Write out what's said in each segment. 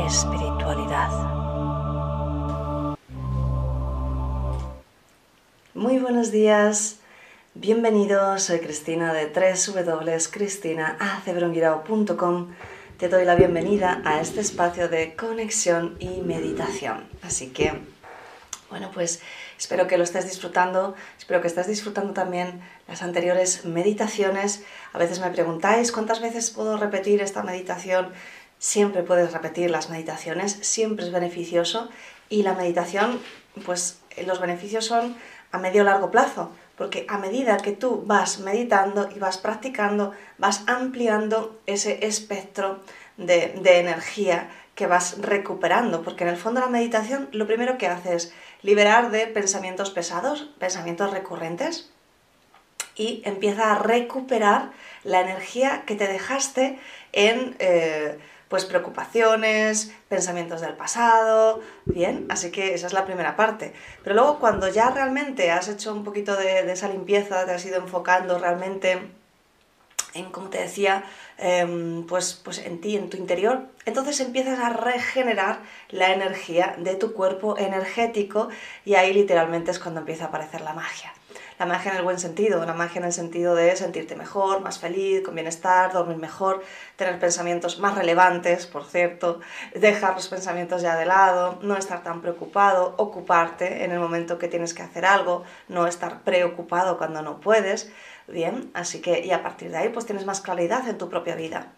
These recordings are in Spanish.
espiritualidad. Muy buenos días. Bienvenidos, soy Cristina de www.cristinaacebrongirao.com. Te doy la bienvenida a este espacio de conexión y meditación. Así que, bueno, pues espero que lo estés disfrutando, espero que estés disfrutando también las anteriores meditaciones. A veces me preguntáis cuántas veces puedo repetir esta meditación. Siempre puedes repetir las meditaciones, siempre es beneficioso. Y la meditación, pues los beneficios son a medio largo plazo porque a medida que tú vas meditando y vas practicando, vas ampliando ese espectro de, energía que vas recuperando, porque en el fondo la meditación lo primero que hace es liberar de pensamientos pesados, pensamientos recurrentes, y empieza a recuperar la energía que te dejaste en... Eh, pues preocupaciones, pensamientos del pasado, bien, así que esa es la primera parte. Pero luego cuando ya realmente has hecho un poquito de, esa limpieza, te has ido enfocando realmente en, como te decía, em, pues, pues en ti, en tu interior, entonces empiezas a regenerar la energía de tu cuerpo energético y ahí literalmente es cuando empieza a aparecer la magia. La magia en el buen sentido, la magia en el sentido de sentirte mejor, más feliz, con bienestar, dormir mejor, tener pensamientos más relevantes, por cierto, dejar los pensamientos ya de lado, no estar tan preocupado, ocuparte en el momento que tienes que hacer algo, no estar preocupado cuando no puedes, bien, así que y a partir de ahí pues tienes más claridad en tu propia vida.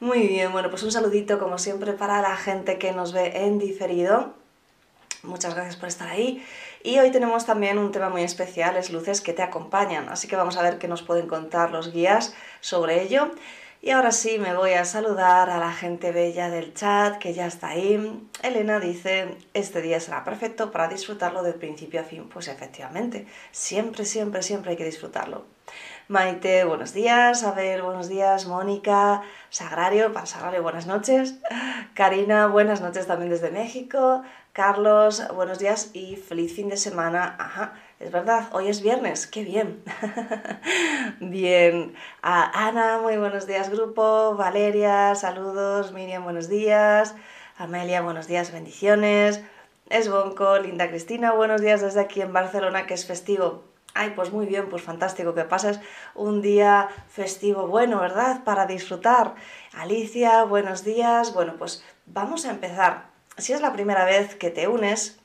Muy bien, bueno, pues un saludito como siempre para la gente que nos ve en diferido. Muchas gracias por estar ahí. Y hoy tenemos también un tema muy especial, es luces que te acompañan. Así que vamos a ver qué nos pueden contar los guías sobre ello. Y ahora sí me voy a saludar a la gente bella del chat que ya está ahí. Elena dice, este día será perfecto para disfrutarlo de principio a fin. Pues efectivamente, siempre, siempre, siempre hay que disfrutarlo. Maite, buenos días. Abel, buenos días. Mónica, Sagrario, para Sagrario, buenas noches. Karina, buenas noches también desde México. Carlos, buenos días y feliz fin de semana. Ajá, es verdad, hoy es viernes, qué bien. bien. Ana, muy buenos días, grupo. Valeria, saludos. Miriam, buenos días. Amelia, buenos días, bendiciones. Esbonco, Linda Cristina, buenos días desde aquí en Barcelona, que es festivo. Ay, pues muy bien, pues fantástico, que pases un día festivo bueno, ¿verdad? Para disfrutar. Alicia, buenos días. Bueno, pues vamos a empezar si es la primera vez que te unes,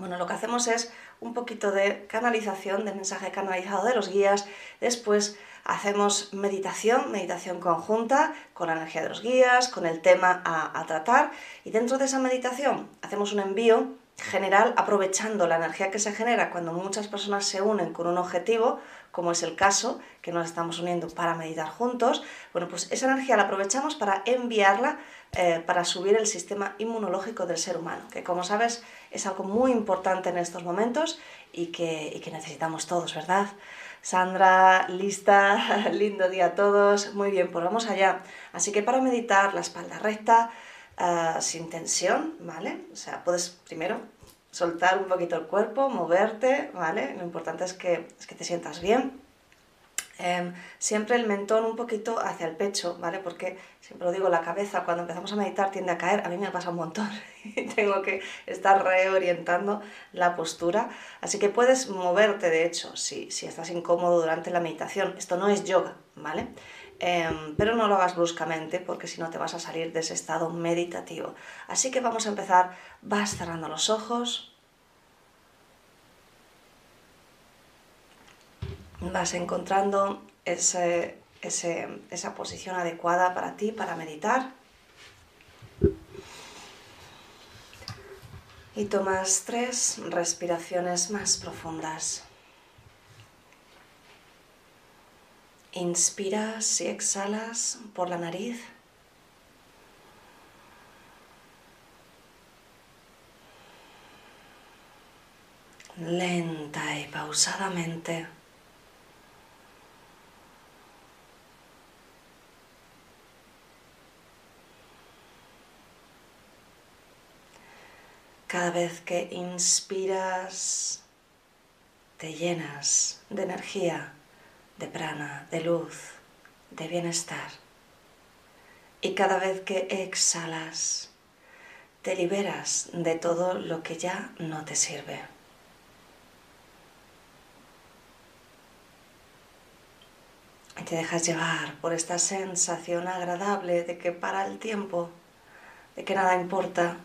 bueno, lo que hacemos es un poquito de canalización, de mensaje canalizado de los guías, después hacemos meditación, meditación conjunta con la energía de los guías, con el tema a, a tratar. Y dentro de esa meditación hacemos un envío general aprovechando la energía que se genera cuando muchas personas se unen con un objetivo, como es el caso, que nos estamos uniendo para meditar juntos, bueno, pues esa energía la aprovechamos para enviarla eh, para subir el sistema inmunológico del ser humano, que como sabes es algo muy importante en estos momentos y que, necesitamos todos, ¿verdad? Sandra, lista, lindo día a todos, muy bien, pues vamos allá. Así que para meditar la espalda recta, uh, sin tensión, ¿vale? O sea, puedes primero soltar un poquito el cuerpo, moverte, ¿vale? Lo importante es que, es que te sientas bien. Em, siempre el mentón un poquito hacia el pecho, ¿vale? Porque siempre lo digo, la cabeza cuando empezamos a meditar tiende a caer, a mí me pasa un montón y tengo que estar reorientando la postura. Así que puedes moverte, de hecho, si, si estás incómodo durante la meditación. Esto no es yoga, ¿vale? Em, pero no lo hagas bruscamente porque si no te vas a salir de ese estado meditativo. Así que vamos a empezar, vas cerrando los ojos, vas encontrando ese, esa posición adecuada para ti, para meditar. Y tomas tres respiraciones más profundas. Inspiras y exhalas por la nariz. Lenta y pausadamente. Cada vez que inspiras, te llenas de energía de prana, de luz, de bienestar. Y cada vez que exhalas, te liberas de todo lo que ya no te sirve. Y te dejas llevar por esta sensación agradable de que para el tiempo, de que nada importa,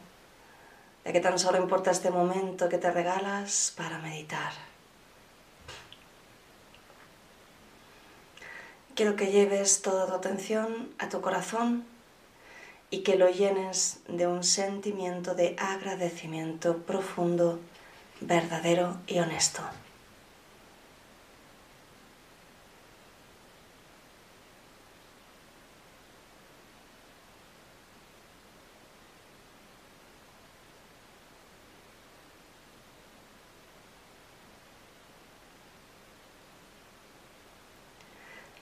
de que tan solo importa este momento que te regalas para meditar. Quiero que lleves toda tu atención a tu corazón y que lo llenes de un sentimiento de agradecimiento profundo, verdadero y honesto.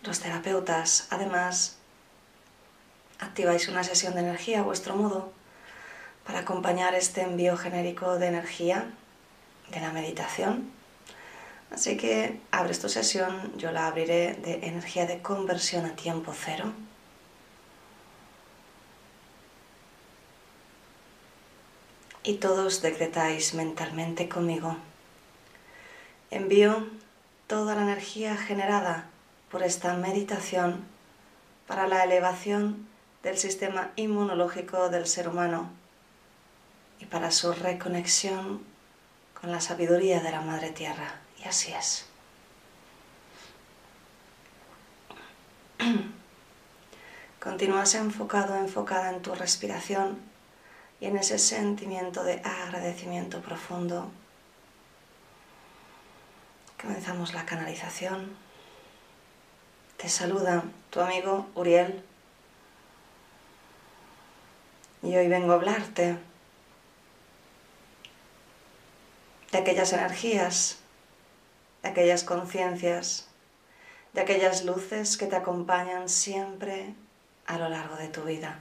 Los terapeutas, además, activáis una sesión de energía a vuestro modo para acompañar este envío genérico de energía de la meditación. Así que abres tu sesión, yo la abriré de energía de conversión a tiempo cero. Y todos decretáis mentalmente conmigo. Envío toda la energía generada por esta meditación para la elevación del sistema inmunológico del ser humano y para su reconexión con la sabiduría de la Madre Tierra. Y así es. Continúas enfocado, enfocada en tu respiración y en ese sentimiento de agradecimiento profundo. Comenzamos la canalización. Te saluda tu amigo Uriel. Y hoy vengo a hablarte de aquellas energías, de aquellas conciencias, de aquellas luces que te acompañan siempre a lo largo de tu vida.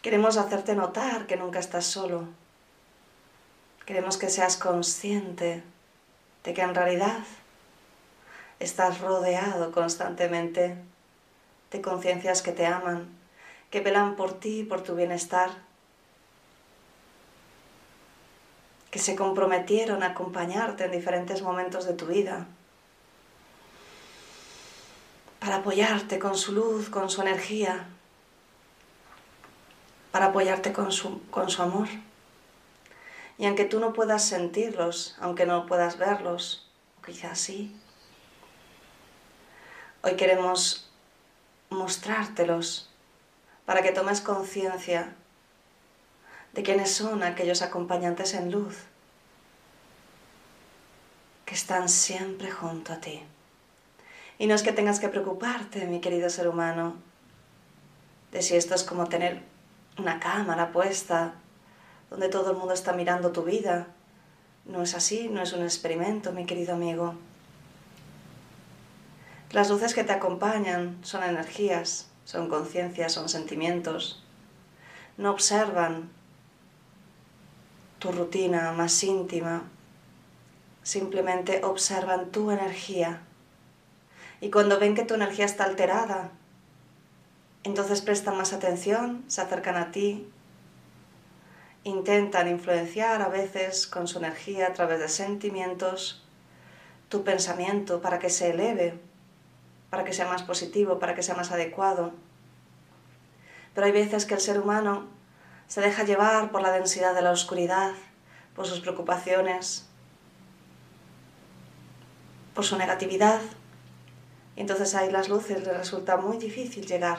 Queremos hacerte notar que nunca estás solo. Queremos que seas consciente de que en realidad Estás rodeado constantemente de conciencias que te aman, que velan por ti y por tu bienestar, que se comprometieron a acompañarte en diferentes momentos de tu vida, para apoyarte con su luz, con su energía, para apoyarte con su, con su amor. Y aunque tú no puedas sentirlos, aunque no puedas verlos, quizás sí, Hoy queremos mostrártelos para que tomes conciencia de quiénes son aquellos acompañantes en luz que están siempre junto a ti. Y no es que tengas que preocuparte, mi querido ser humano, de si esto es como tener una cámara puesta donde todo el mundo está mirando tu vida. No es así, no es un experimento, mi querido amigo. Las luces que te acompañan son energías, son conciencias, son sentimientos. No observan tu rutina más íntima, simplemente observan tu energía. Y cuando ven que tu energía está alterada, entonces prestan más atención, se acercan a ti, intentan influenciar a veces con su energía a través de sentimientos tu pensamiento para que se eleve para que sea más positivo, para que sea más adecuado. Pero hay veces que el ser humano se deja llevar por la densidad de la oscuridad, por sus preocupaciones, por su negatividad. Y entonces ahí las luces le resulta muy difícil llegar.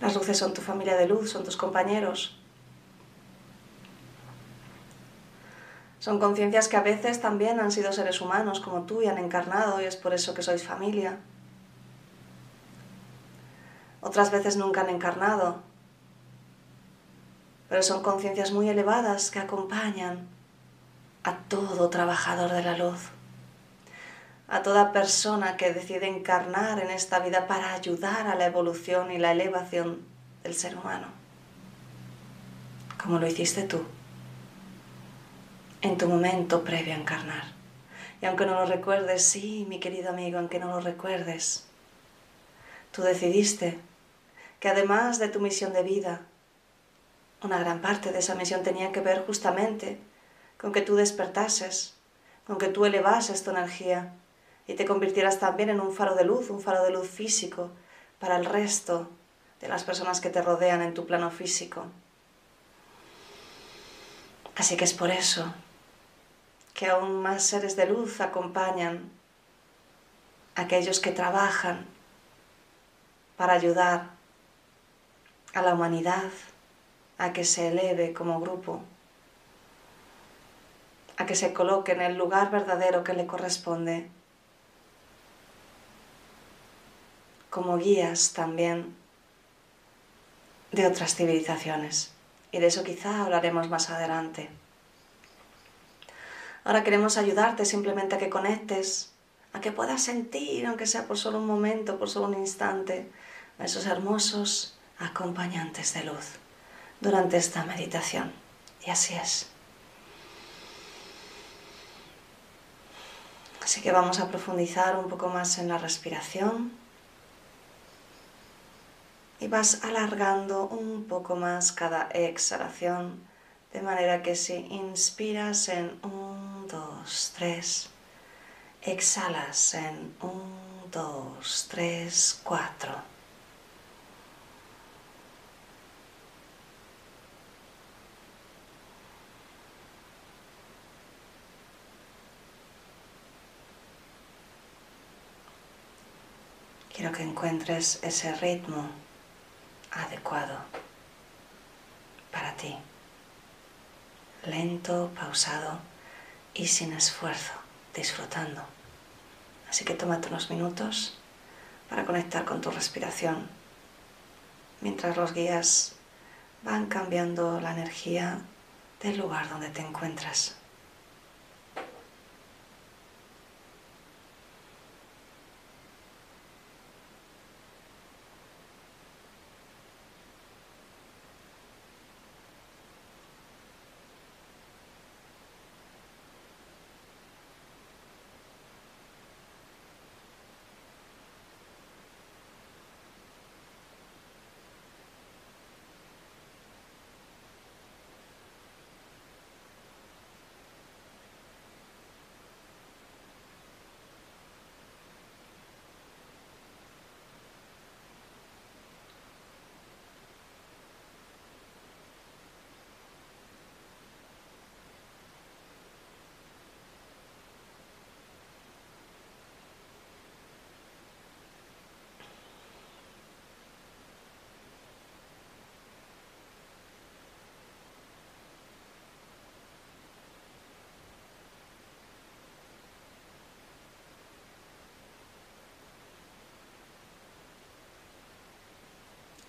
Las luces son tu familia de luz, son tus compañeros. Son conciencias que a veces también han sido seres humanos como tú y han encarnado y es por eso que sois familia. Otras veces nunca han encarnado, pero son conciencias muy elevadas que acompañan a todo trabajador de la luz, a toda persona que decide encarnar en esta vida para ayudar a la evolución y la elevación del ser humano, como lo hiciste tú en tu momento previo a encarnar. Y aunque no lo recuerdes, sí, mi querido amigo, aunque no lo recuerdes, tú decidiste que además de tu misión de vida, una gran parte de esa misión tenía que ver justamente con que tú despertases, con que tú elevases tu energía y te convirtieras también en un faro de luz, un faro de luz físico para el resto de las personas que te rodean en tu plano físico. Así que es por eso que aún más seres de luz acompañan a aquellos que trabajan para ayudar a la humanidad a que se eleve como grupo, a que se coloque en el lugar verdadero que le corresponde, como guías también de otras civilizaciones. Y de eso quizá hablaremos más adelante. Ahora queremos ayudarte simplemente a que conectes, a que puedas sentir, aunque sea por solo un momento, por solo un instante, a esos hermosos acompañantes de luz durante esta meditación. Y así es. Así que vamos a profundizar un poco más en la respiración. Y vas alargando un poco más cada exhalación de manera que si inspiras en 1, 2, 3, exhalas en 1, 2, 3, 4. Quiero que encuentres ese ritmo adecuado para ti lento, pausado y sin esfuerzo, disfrutando. Así que tómate unos minutos para conectar con tu respiración, mientras los guías van cambiando la energía del lugar donde te encuentras.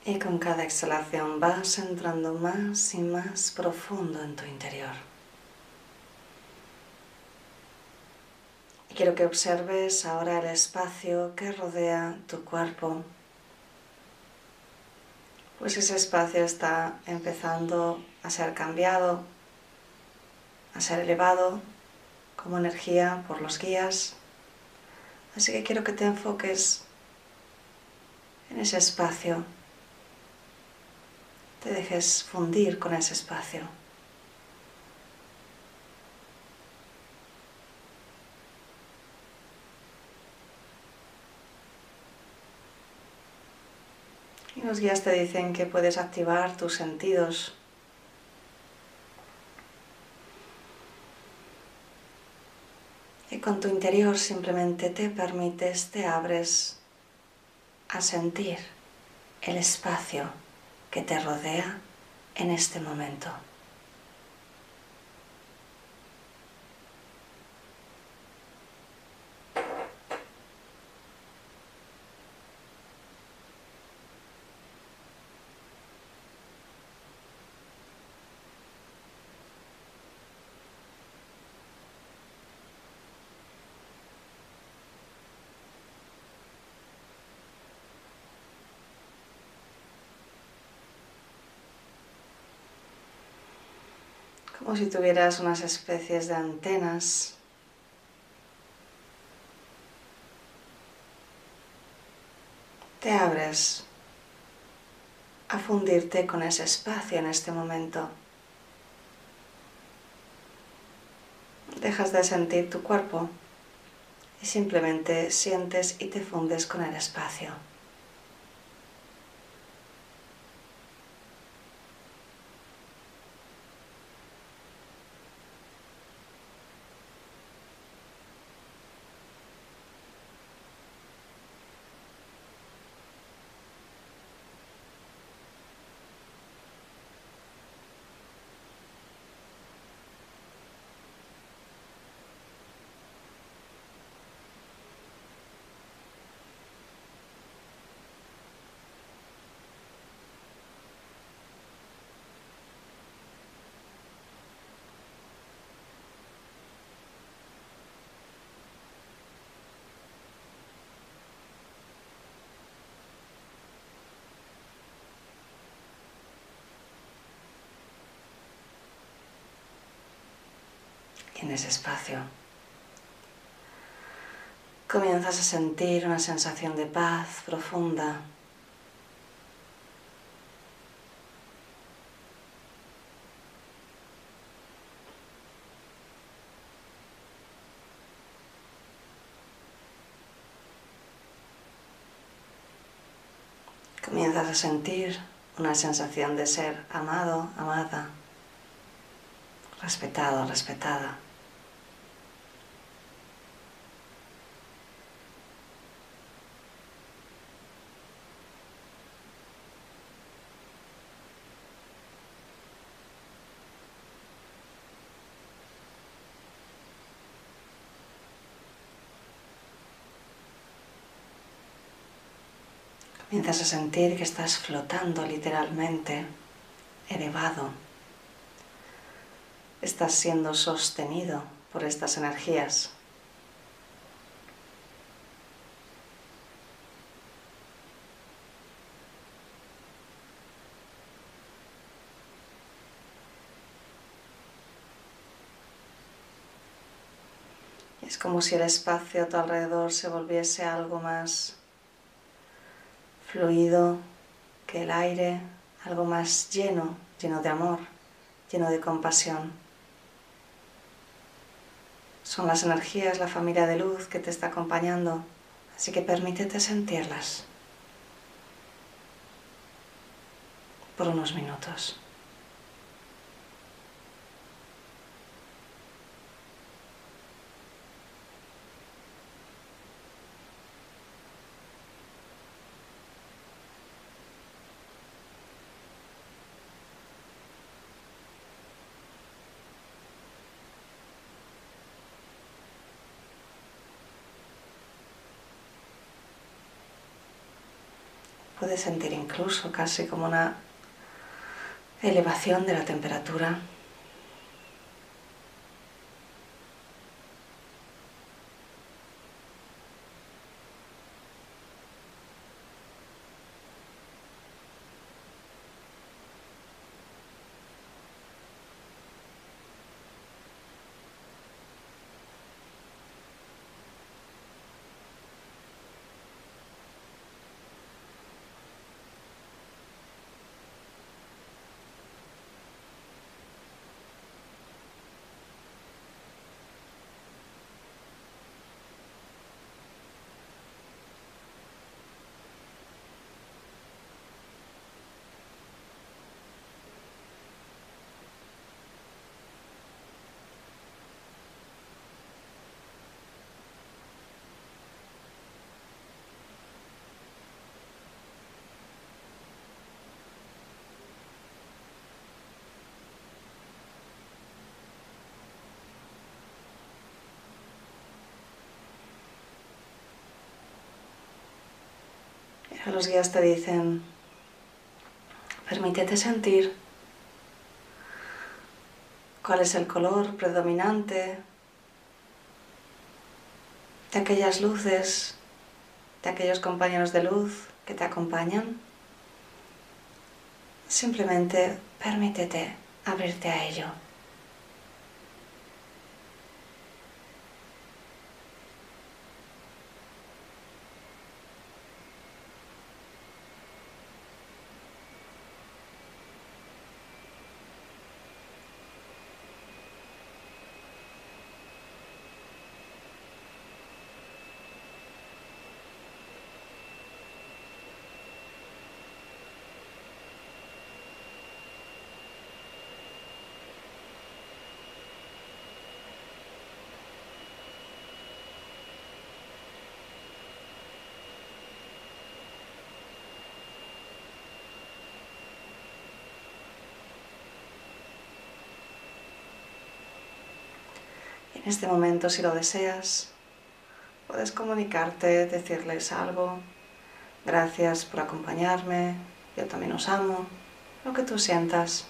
Y con cada exhalación vas entrando más y más profundo en tu interior. Y quiero que observes ahora el espacio que rodea tu cuerpo. Pues ese espacio está empezando a ser cambiado, a ser elevado como energía por los guías. Así que quiero que te enfoques en ese espacio te dejes fundir con ese espacio. Y los guías te dicen que puedes activar tus sentidos. Y con tu interior simplemente te permites, te abres a sentir el espacio que te rodea en este momento. Como si tuvieras unas especies de antenas te abres a fundirte con ese espacio en este momento. Dejas de sentir tu cuerpo y simplemente sientes y te fundes con el espacio. En ese espacio. Comienzas a sentir una sensación de paz profunda. Comienzas a sentir una sensación de ser amado, amada, respetado, respetada. Comienzas a sentir que estás flotando literalmente, elevado. Estás siendo sostenido por estas energías. Es como si el espacio a tu alrededor se volviese algo más fluido que el aire, algo más lleno, lleno de amor, lleno de compasión. Son las energías, la familia de luz que te está acompañando, así que permítete sentirlas por unos minutos. Puedes sentir incluso casi como una elevación de la temperatura. Los guías te dicen, permítete sentir cuál es el color predominante de aquellas luces, de aquellos compañeros de luz que te acompañan. Simplemente permítete abrirte a ello. En este momento, si lo deseas, puedes comunicarte, decirles algo. Gracias por acompañarme, yo también os amo, lo que tú sientas.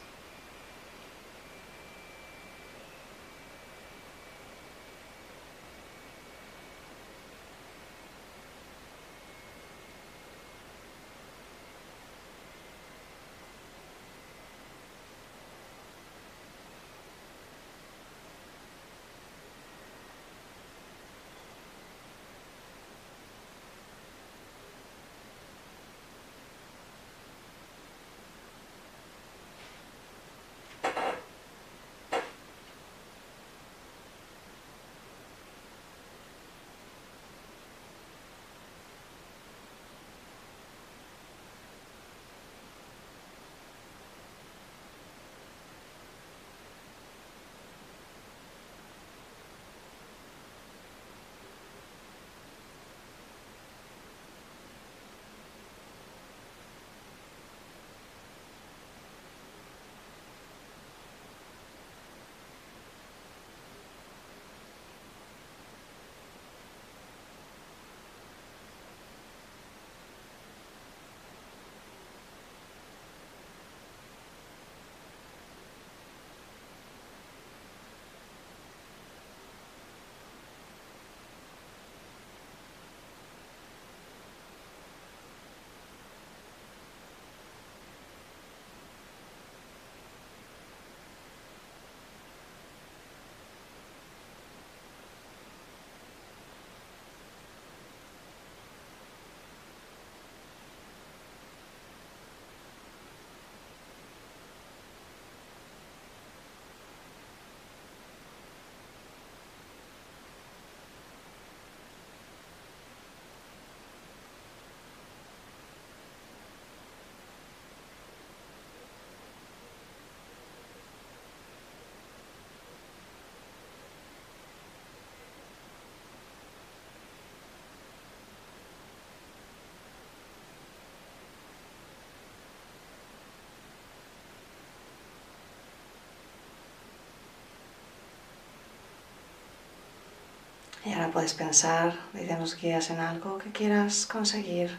Y ahora puedes pensar, dicen los guías, en algo que quieras conseguir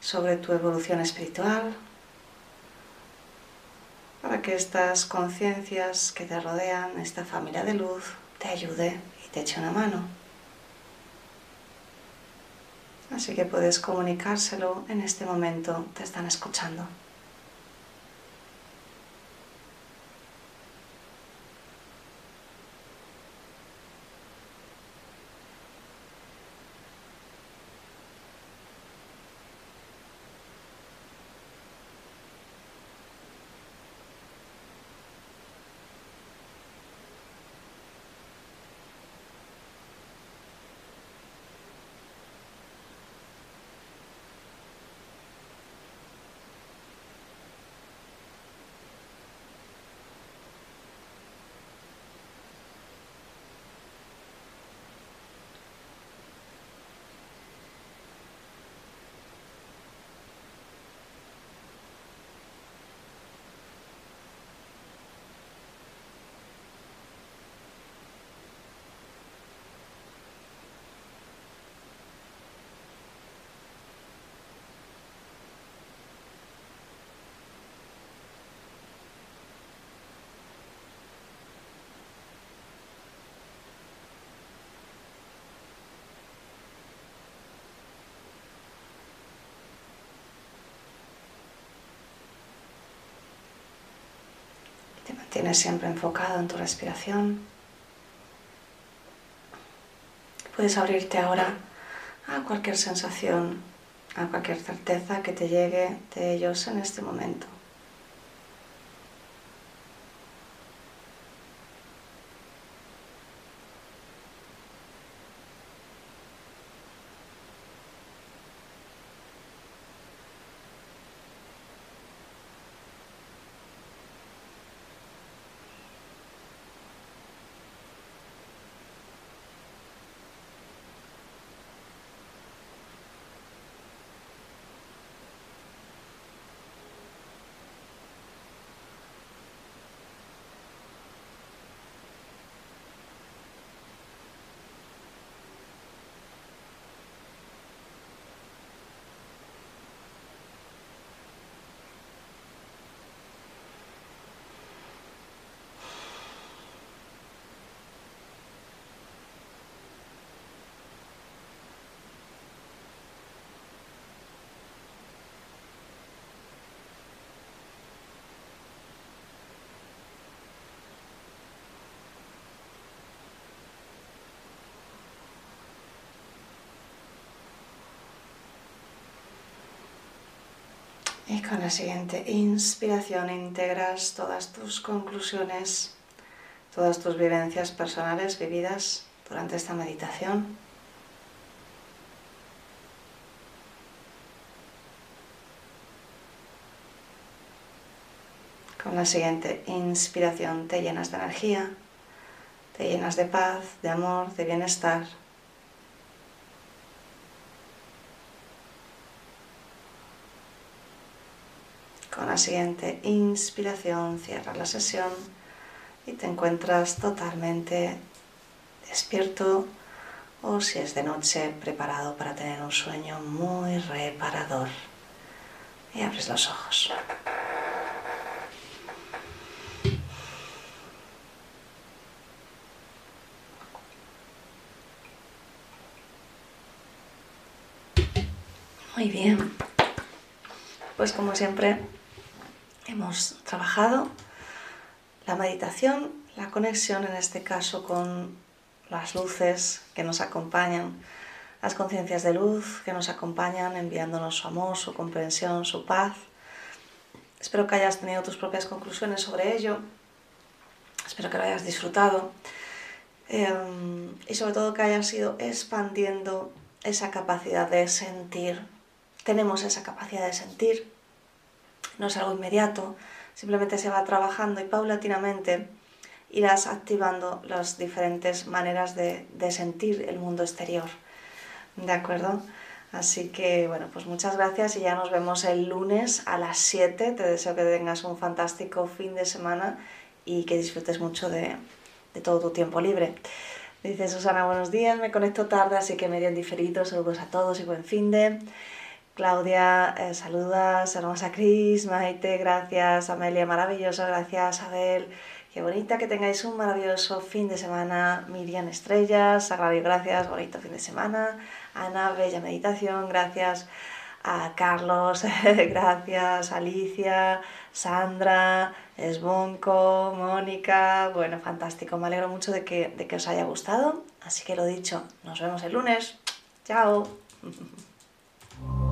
sobre tu evolución espiritual, para que estas conciencias que te rodean, esta familia de luz, te ayude y te eche una mano. Así que puedes comunicárselo en este momento, te están escuchando. Tienes siempre enfocado en tu respiración. Puedes abrirte ahora a cualquier sensación, a cualquier certeza que te llegue de ellos en este momento. Y con la siguiente inspiración integras todas tus conclusiones, todas tus vivencias personales vividas durante esta meditación. Con la siguiente inspiración te llenas de energía, te llenas de paz, de amor, de bienestar. Con la siguiente inspiración cierras la sesión y te encuentras totalmente despierto o si es de noche preparado para tener un sueño muy reparador. Y abres los ojos. Muy bien. Pues como siempre hemos trabajado la meditación, la conexión en este caso con las luces que nos acompañan, las conciencias de luz que nos acompañan enviándonos su amor, su comprensión, su paz. Espero que hayas tenido tus propias conclusiones sobre ello. Espero que lo hayas disfrutado. Eh, y sobre todo que hayas ido expandiendo esa capacidad de sentir tenemos esa capacidad de sentir, no es algo inmediato, simplemente se va trabajando y paulatinamente irás activando las diferentes maneras de, sentir el mundo exterior. ¿De acuerdo? Así que bueno, pues muchas gracias y ya nos vemos el lunes a las 7. Te deseo que tengas un fantástico fin de semana y que disfrutes mucho de, todo tu tiempo libre. Dice Susana, buenos días, me conecto tarde, así que medio en diferido. Saludos a todos y buen fin de. Claudia, eh, saludas, hermosa Cris, Maite, gracias, Amelia, maravilloso, gracias, Abel, qué bonita, que tengáis un maravilloso fin de semana, Miriam Estrellas, Sagrario, gracias, bonito fin de semana, Ana, bella meditación, gracias a Carlos, gracias, Alicia, Sandra, Esbonco, Mónica, bueno, fantástico, me alegro mucho de que, de que os haya gustado, así que lo dicho, nos vemos el lunes, chao.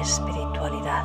espiritualidad.